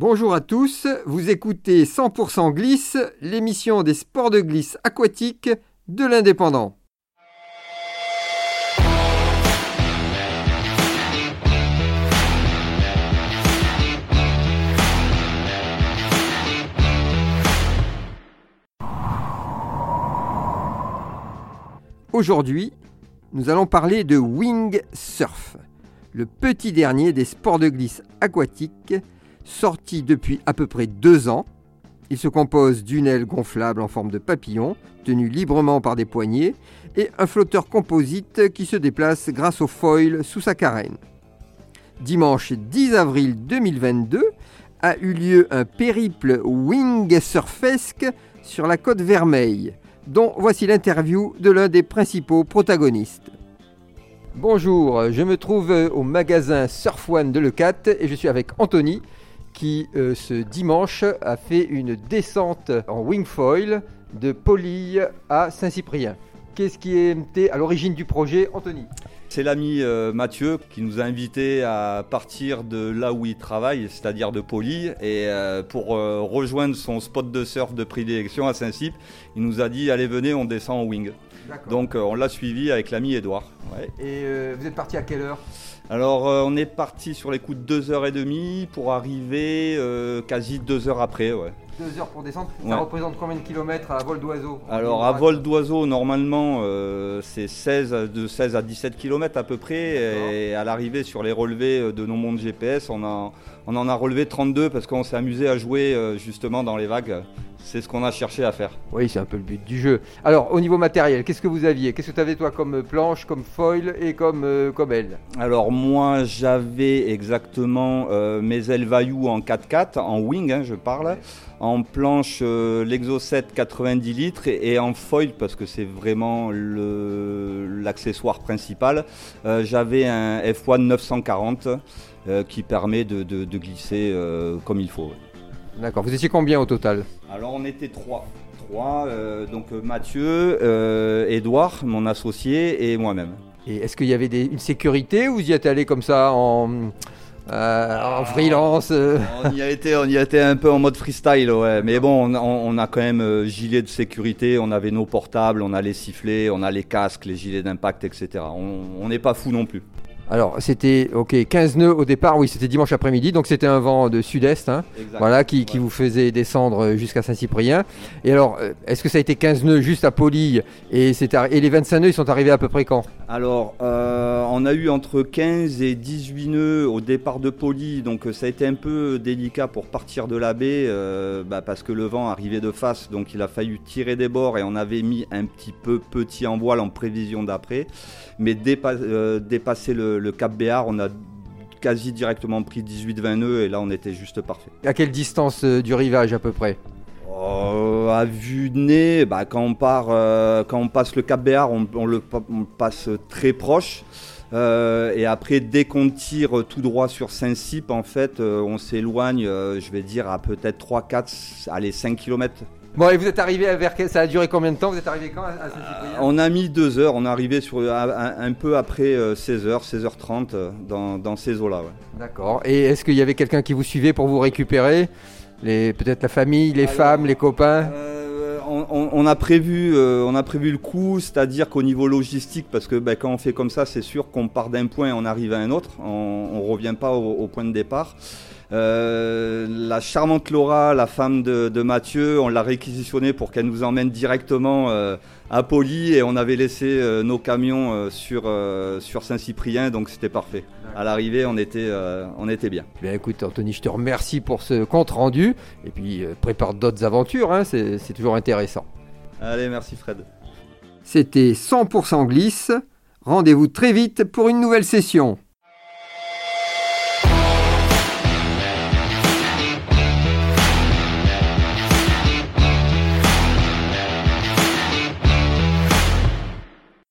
Bonjour à tous, vous écoutez 100% Glisse, l'émission des sports de glisse aquatique de l'Indépendant. Aujourd'hui, nous allons parler de wing surf, le petit dernier des sports de glisse aquatique, sorti depuis à peu près deux ans. Il se compose d'une aile gonflable en forme de papillon, tenue librement par des poignées, et un flotteur composite qui se déplace grâce au foil sous sa carène. Dimanche 10 avril 2022 a eu lieu un périple wing surfesque sur la côte Vermeille, dont voici l'interview de l'un des principaux protagonistes. Bonjour, je me trouve au magasin Surf One de Lecat et je suis avec Anthony qui euh, ce dimanche a fait une descente en wingfoil de Poly à Saint-Cyprien. Qu'est-ce qui était à l'origine du projet, Anthony? C'est l'ami euh, Mathieu qui nous a invités à partir de là où il travaille, c'est-à-dire de Poly, et euh, pour rejoindre son spot de surf de prédilection à Saint-Cyp, il nous a dit allez venez, on descend en wing. Donc on l'a suivi avec l'ami Edouard. Et vous êtes parti à quelle heure? Alors, euh, on est parti sur les coups de 2h30 pour arriver euh, quasi 2 heures après. Ouais. 2 heures pour descendre. Ça représente combien de kilomètres à vol d'oiseau Alors, à vol d'oiseau, normalement, euh, c'est 16, de 16 à 17 km à peu près. Et à l'arrivée sur les relevés de nos mondes GPS, on, a, on en a relevé 32 parce qu'on s'est amusé à jouer justement dans les vagues. C'est ce qu'on a cherché à faire. Oui, c'est un peu le but du jeu. Alors, au niveau matériel, qu'est-ce que vous aviez? Qu'est-ce que tu avais toi comme planche, comme foil et comme, euh, comme aile? Alors, moi, j'avais exactement euh, mes ailes Vaillou en 4x4, en wing, hein, je parle, en planche euh, l'Exo 7 90 litres et, en foil, parce que c'est vraiment l'accessoire principal, j'avais un F1 940 qui permet de, glisser comme il faut. D'accord. Vous étiez combien au total Alors on était trois. Trois, euh, donc euh, Mathieu, euh, Edouard, mon associé, et moi-même. Et est-ce qu'il y avait une sécurité ou vous y êtes allé comme ça en, en freelance on, y a été, on y a été un peu en mode freestyle, ouais. Mais bon, on, a quand même gilet de sécurité, on avait nos portables, on a les sifflets, on a les casques, les gilets d'impact, etc. On n'est pas fou non plus. Alors, c'était ok 15 nœuds au départ, oui, c'était dimanche après-midi, donc c'était un vent de sud-est, hein, voilà, qui, vous faisait descendre jusqu'à Saint-Cyprien. Et alors, euh, est-ce que ça a été 15 nœuds juste à Poly et, et les 25 nœuds, ils sont arrivés à peu près quand? Alors, euh, on a eu entre 15 et 18 nœuds au départ de Poly, donc ça a été un peu délicat pour partir de la baie, euh, bah, parce que le vent arrivait de face, donc il a fallu tirer des bords et on avait mis un petit peu petit en voile en prévision d'après. Mais dépasser le le, Cap Béar, on a quasi directement pris 18-20 nœuds et là on était juste parfait. À quelle distance euh, du rivage à peu près? Oh, à vue de nez, bah, quand, on part, euh, quand on passe le Cap Béar, on, le passe très proche. Euh, et après, dès qu'on tire tout droit sur Saint-Cyp, en fait, on s'éloigne, je vais dire, à peut-être 3, 4, allez, 5 km Bon, et vous êtes arrivé vers. Ça a duré combien de temps Vous êtes arrivé quand à Saint-Cyprien On a mis deux heures. On est arrivé sur, un, peu après 16h, euh, 16h30 euh, dans, ces eaux-là. D'accord. Et est-ce qu'il y avait quelqu'un qui vous suivait pour vous récupérer? Peut-être la famille, les femmes, les copains? euh, on, a prévu, on a prévu le coup, c'est-à-dire qu'au niveau logistique, parce que ben, quand on fait comme ça, c'est sûr qu'on part d'un point et on arrive à un autre, on ne revient pas au point de départ. Euh, la charmante Laura, la femme de, Mathieu, on l'a réquisitionnée pour qu'elle nous emmène directement euh, à Poly et on avait laissé euh, nos camions sur, sur Saint-Cyprien, donc c'était parfait. À l'arrivée, on, était on était bien. Bien écoute, Anthony, je te remercie pour ce compte rendu et puis prépare d'autres aventures, hein, c'est toujours intéressant. Allez, merci Fred. C'était 100% glisse. Rendez-vous très vite pour une nouvelle session.